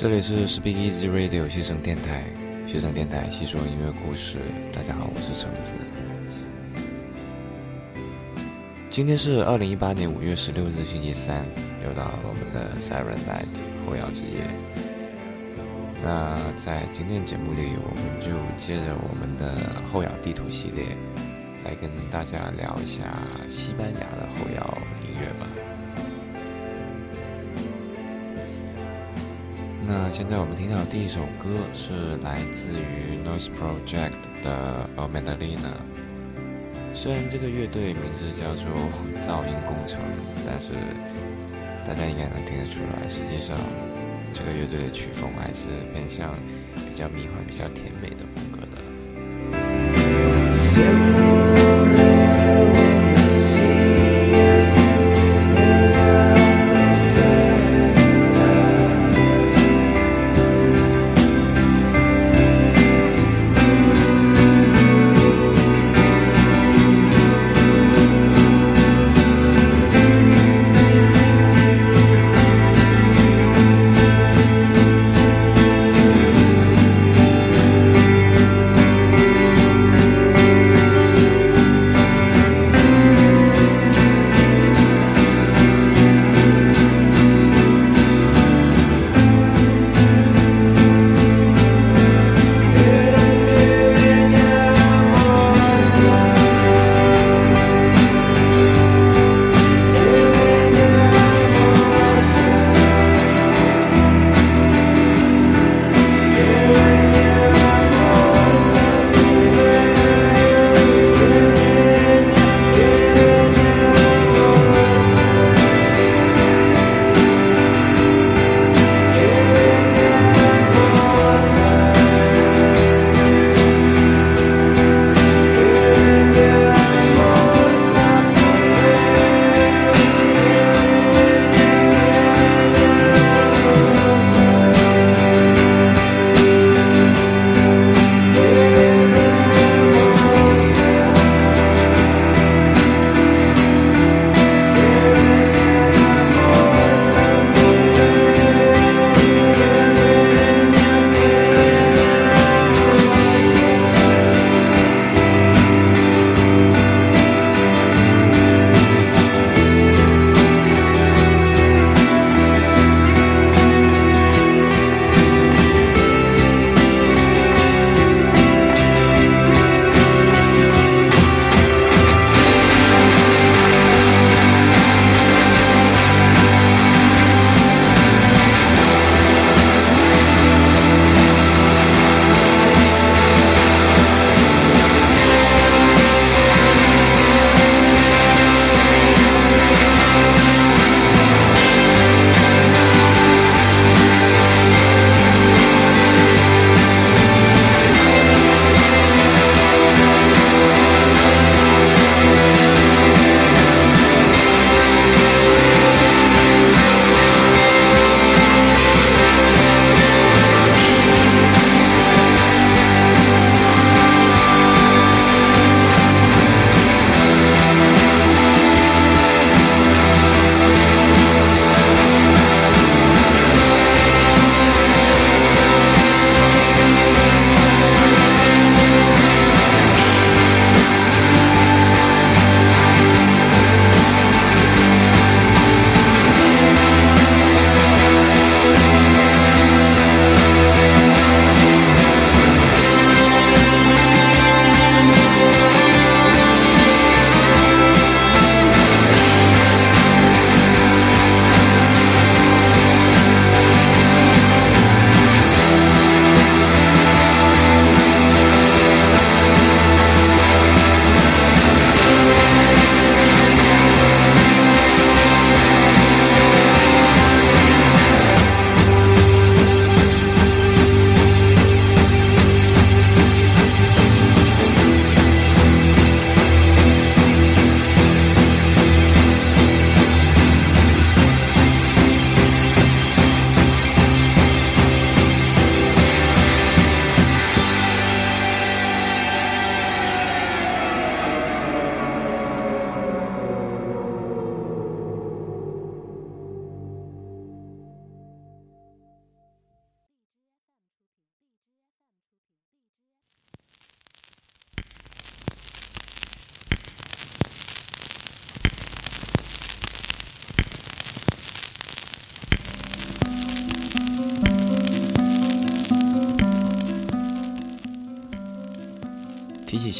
这里是 Speak Easy Radio 西城电台，西城电台细说音乐故事。大家好，我是橙子。今天是二零一八年五月十六日，星期三，又到了我们的 Siren Night 后摇之夜。那在今天节目里，我们就接着我们的后摇地图系列，来跟大家聊一下西班牙的后摇音乐吧。那现在我们听到的第一首歌是来自于 Noise Project 的《a Madalena》。虽然这个乐队名字叫做噪音工程，但是大家应该能听得出来，实际上这个乐队的曲风还是偏向比较迷幻、比较甜美的风格的。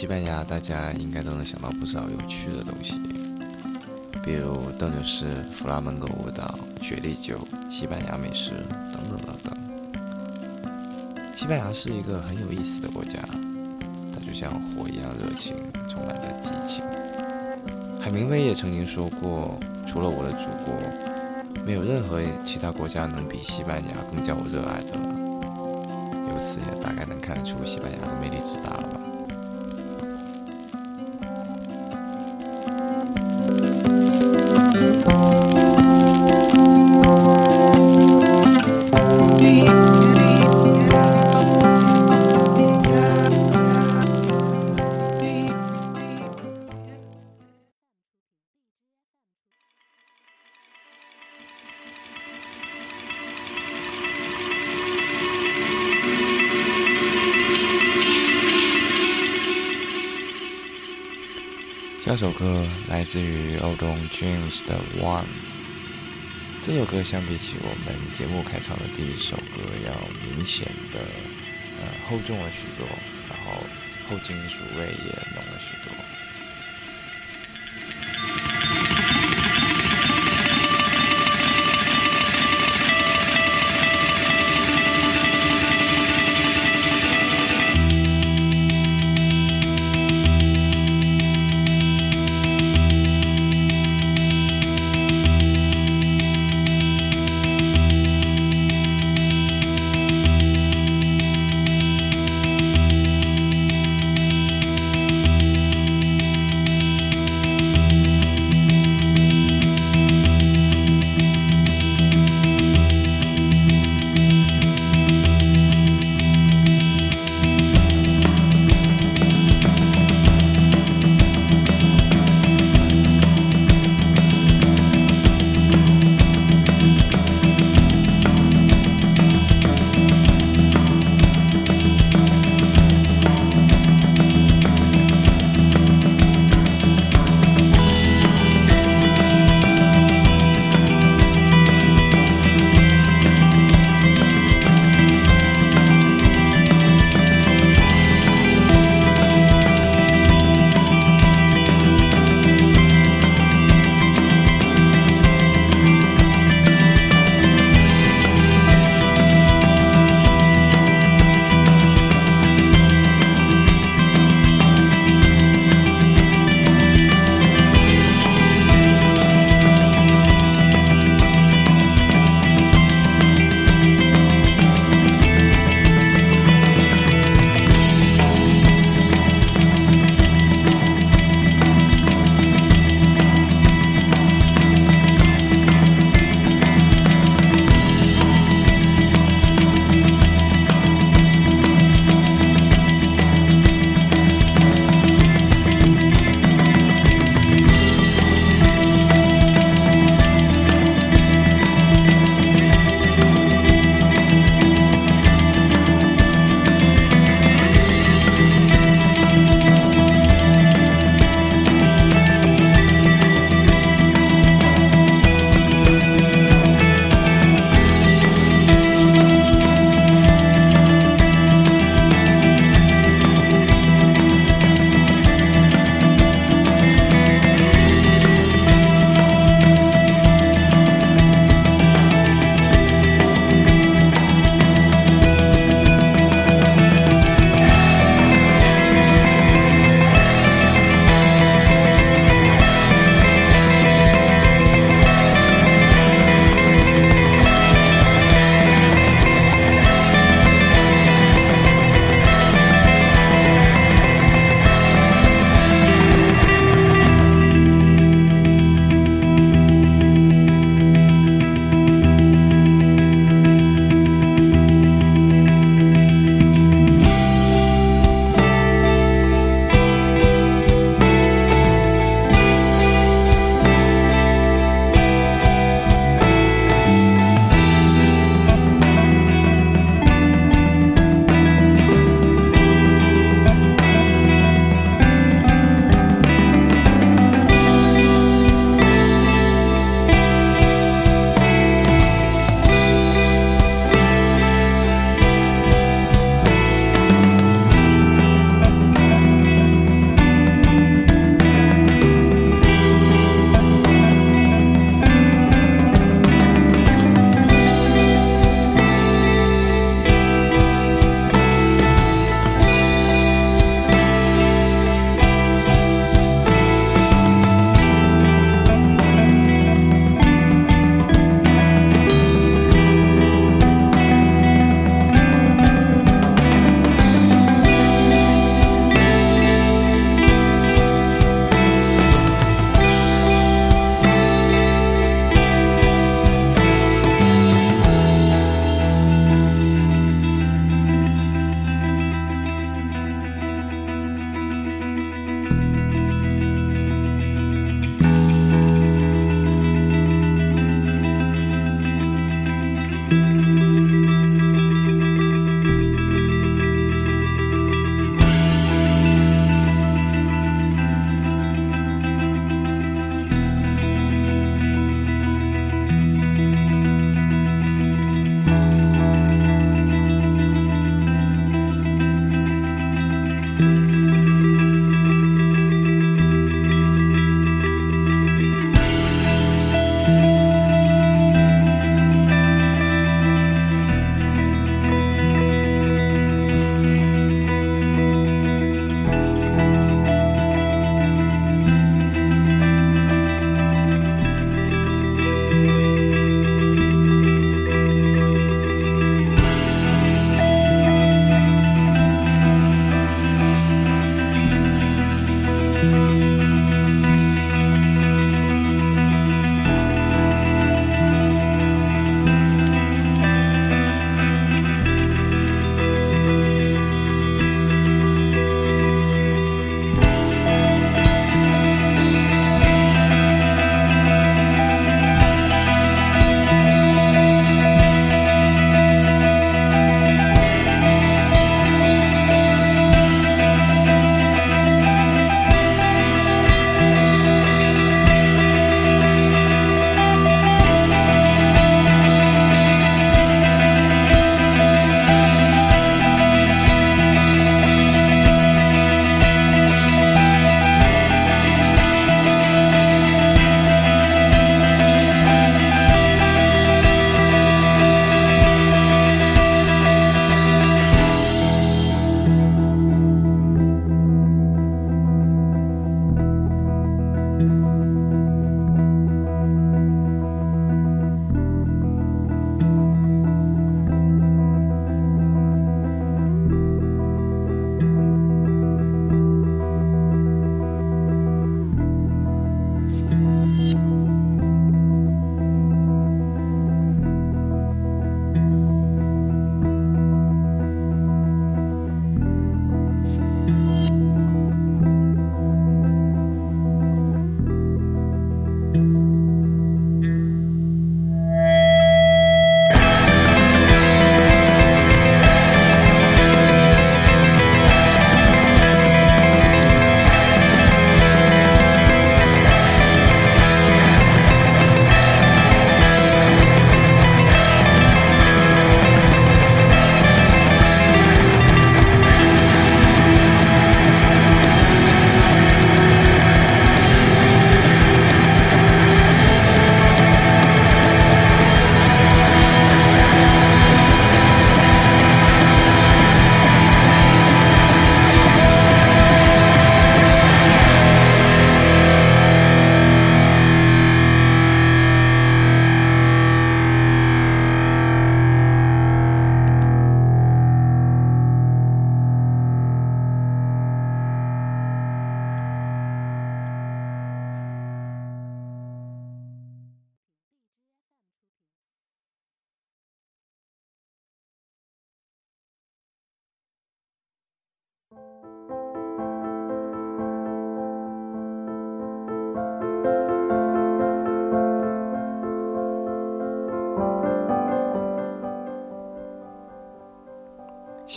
西班牙，大家应该都能想到不少有趣的东西，比如斗牛士、弗拉门戈舞蹈、雪莉酒、西班牙美食等等等等。西班牙是一个很有意思的国家，它就像火一样热情，充满着激情。海明威也曾经说过：“除了我的祖国，没有任何其他国家能比西班牙更叫我热爱的了。”由此也大概能看得出西班牙的魅力之大了吧。来自于 Oldon James 的《One》。这首歌相比起我们节目开场的第一首歌，要明显的呃厚重了许多，然后后金属味也浓了许多。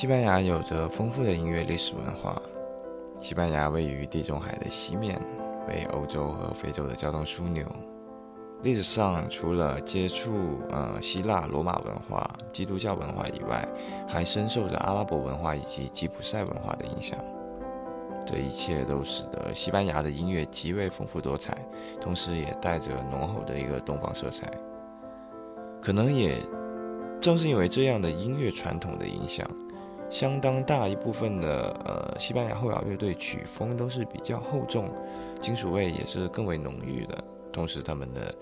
西班牙有着丰富的音乐历史文化。西班牙位于地中海的西面，为欧洲和非洲的交通枢纽。历史上，除了接触呃希腊罗马文化、基督教文化以外，还深受着阿拉伯文化以及吉普赛文化的影响。这一切都使得西班牙的音乐极为丰富多彩，同时也带着浓厚的一个东方色彩。可能也正是因为这样的音乐传统的影响。相当大一部分的呃，西班牙后摇乐队曲风都是比较厚重，金属味也是更为浓郁的，同时他们的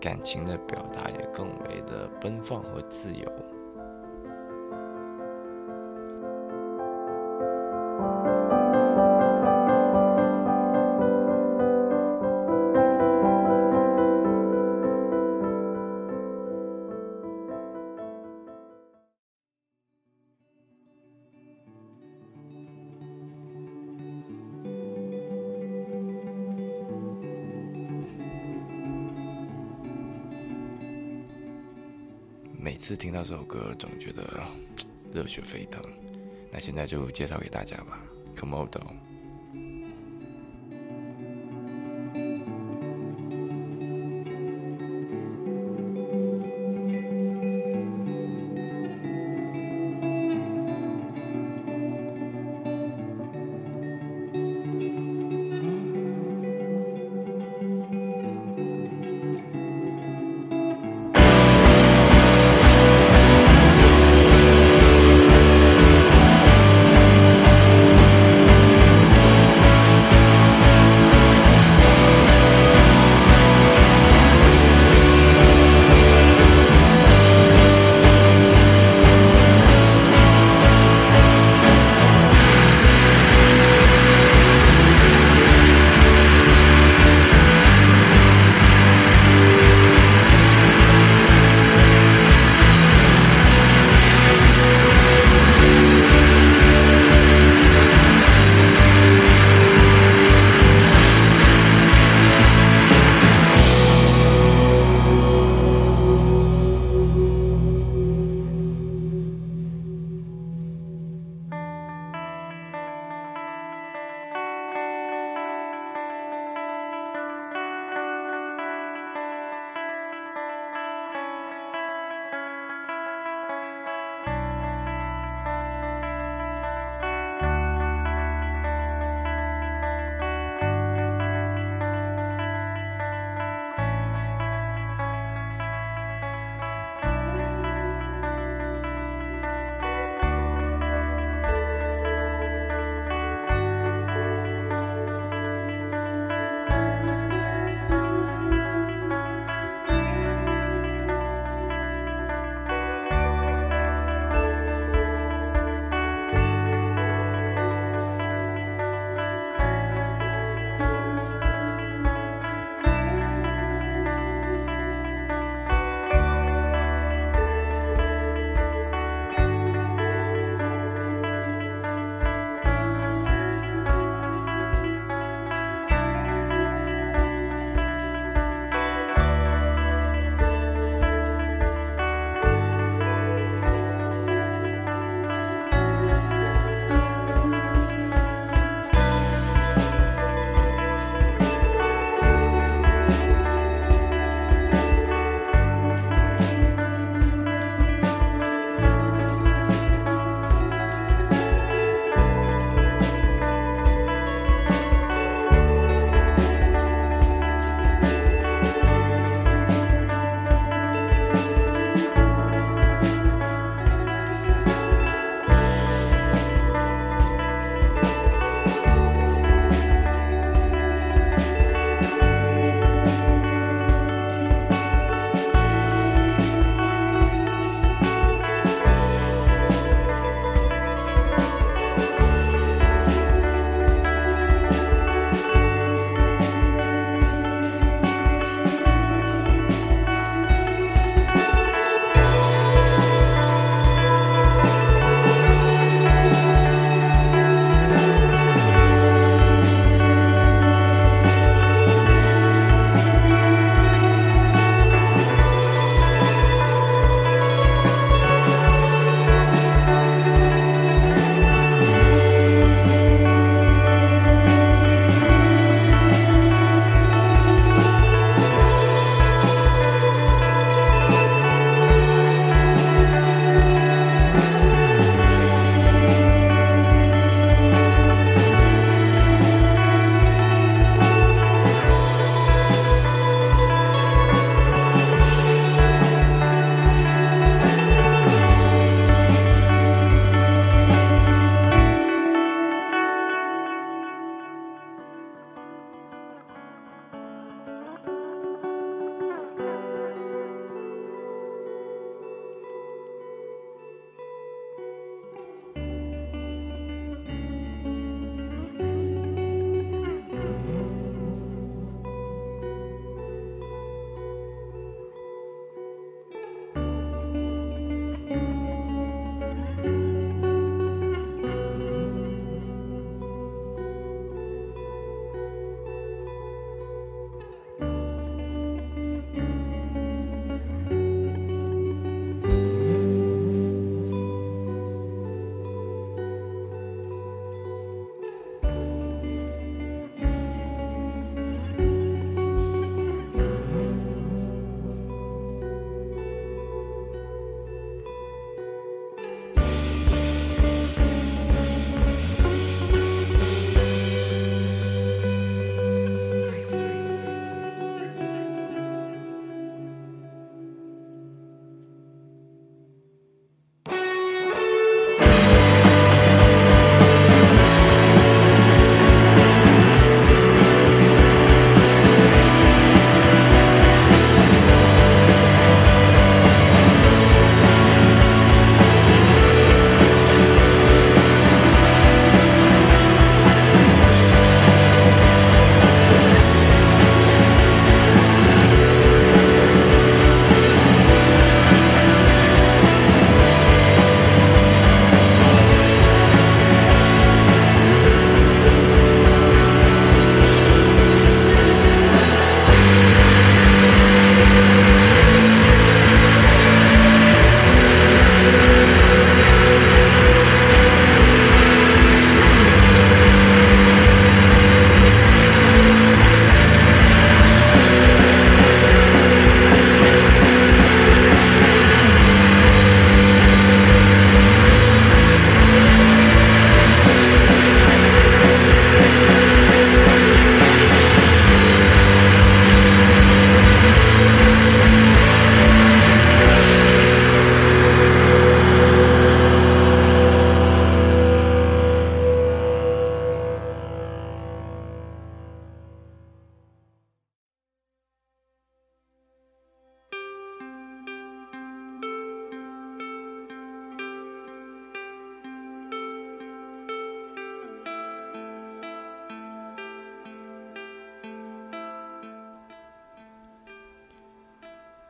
感情的表达也更为的奔放和自由。每次听到这首歌，总觉得热血沸腾。那现在就介绍给大家吧，Komodo。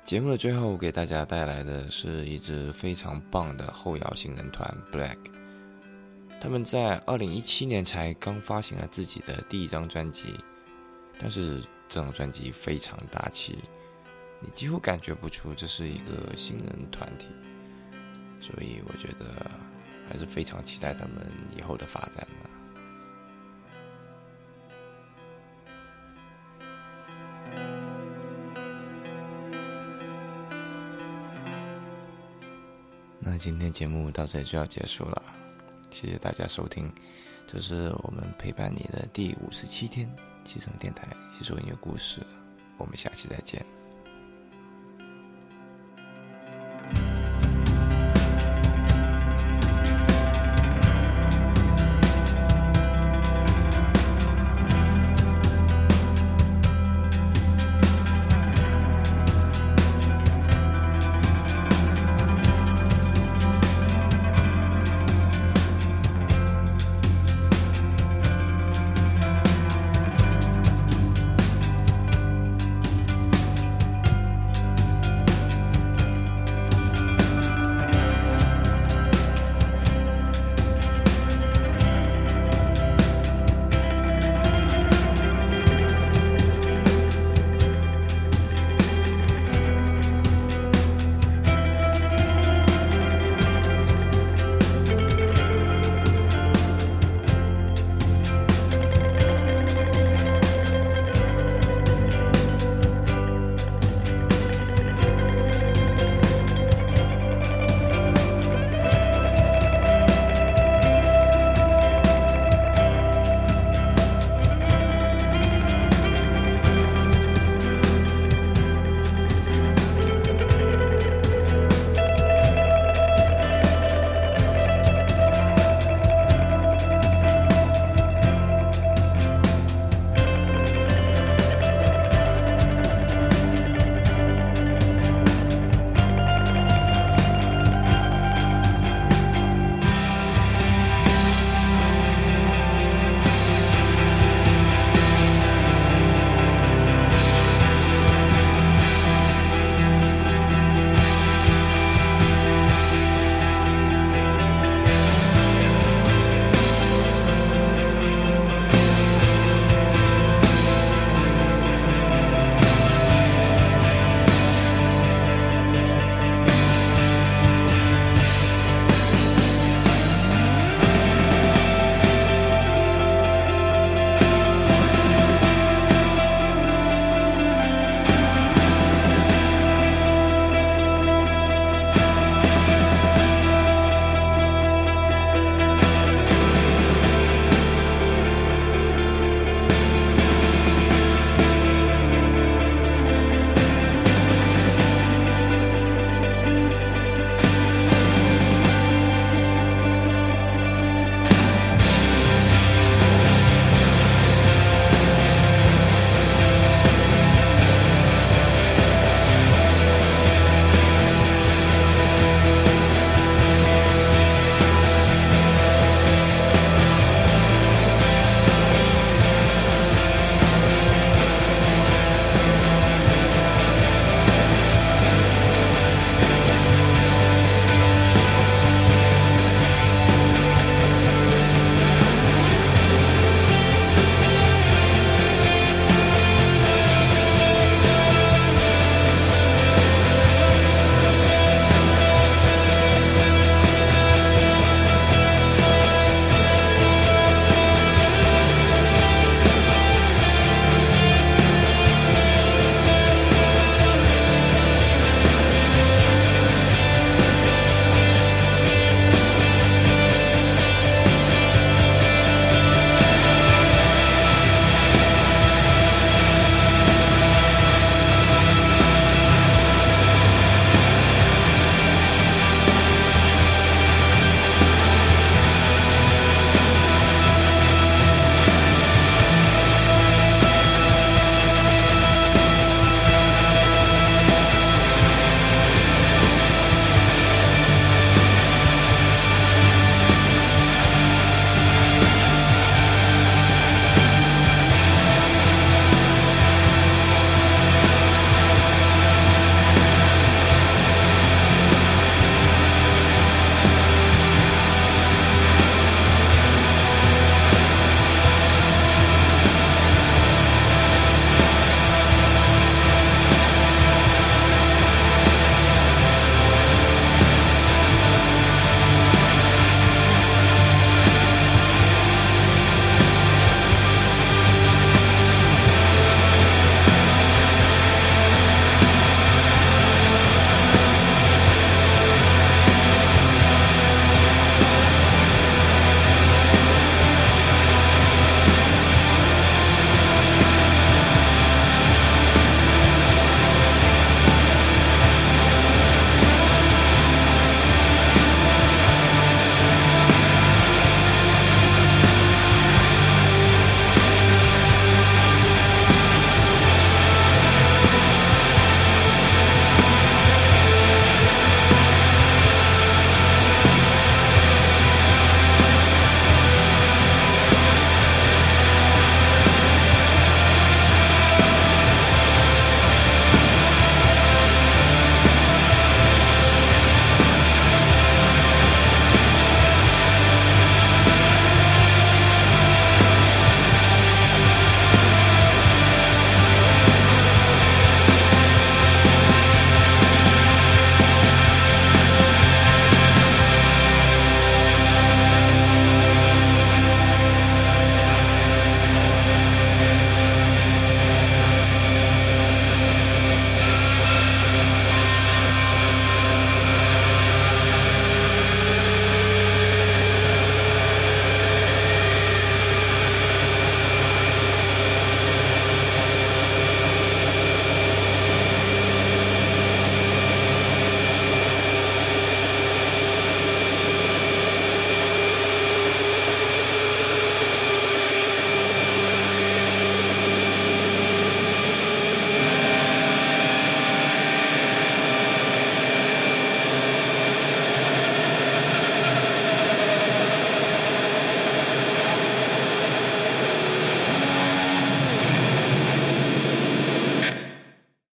节目的最后，给大家带来的是一支非常棒的后摇新人团 Black。他们在二零一七年才刚发行了自己的第一张专辑，但是这张专辑非常大气，你几乎感觉不出这是一个新人团体，所以我觉得还是非常期待他们以后的发展的。今天节目到这里就要结束了，谢谢大家收听，这是我们陪伴你的第五十七天，七声电台，细说音乐故事，我们下期再见。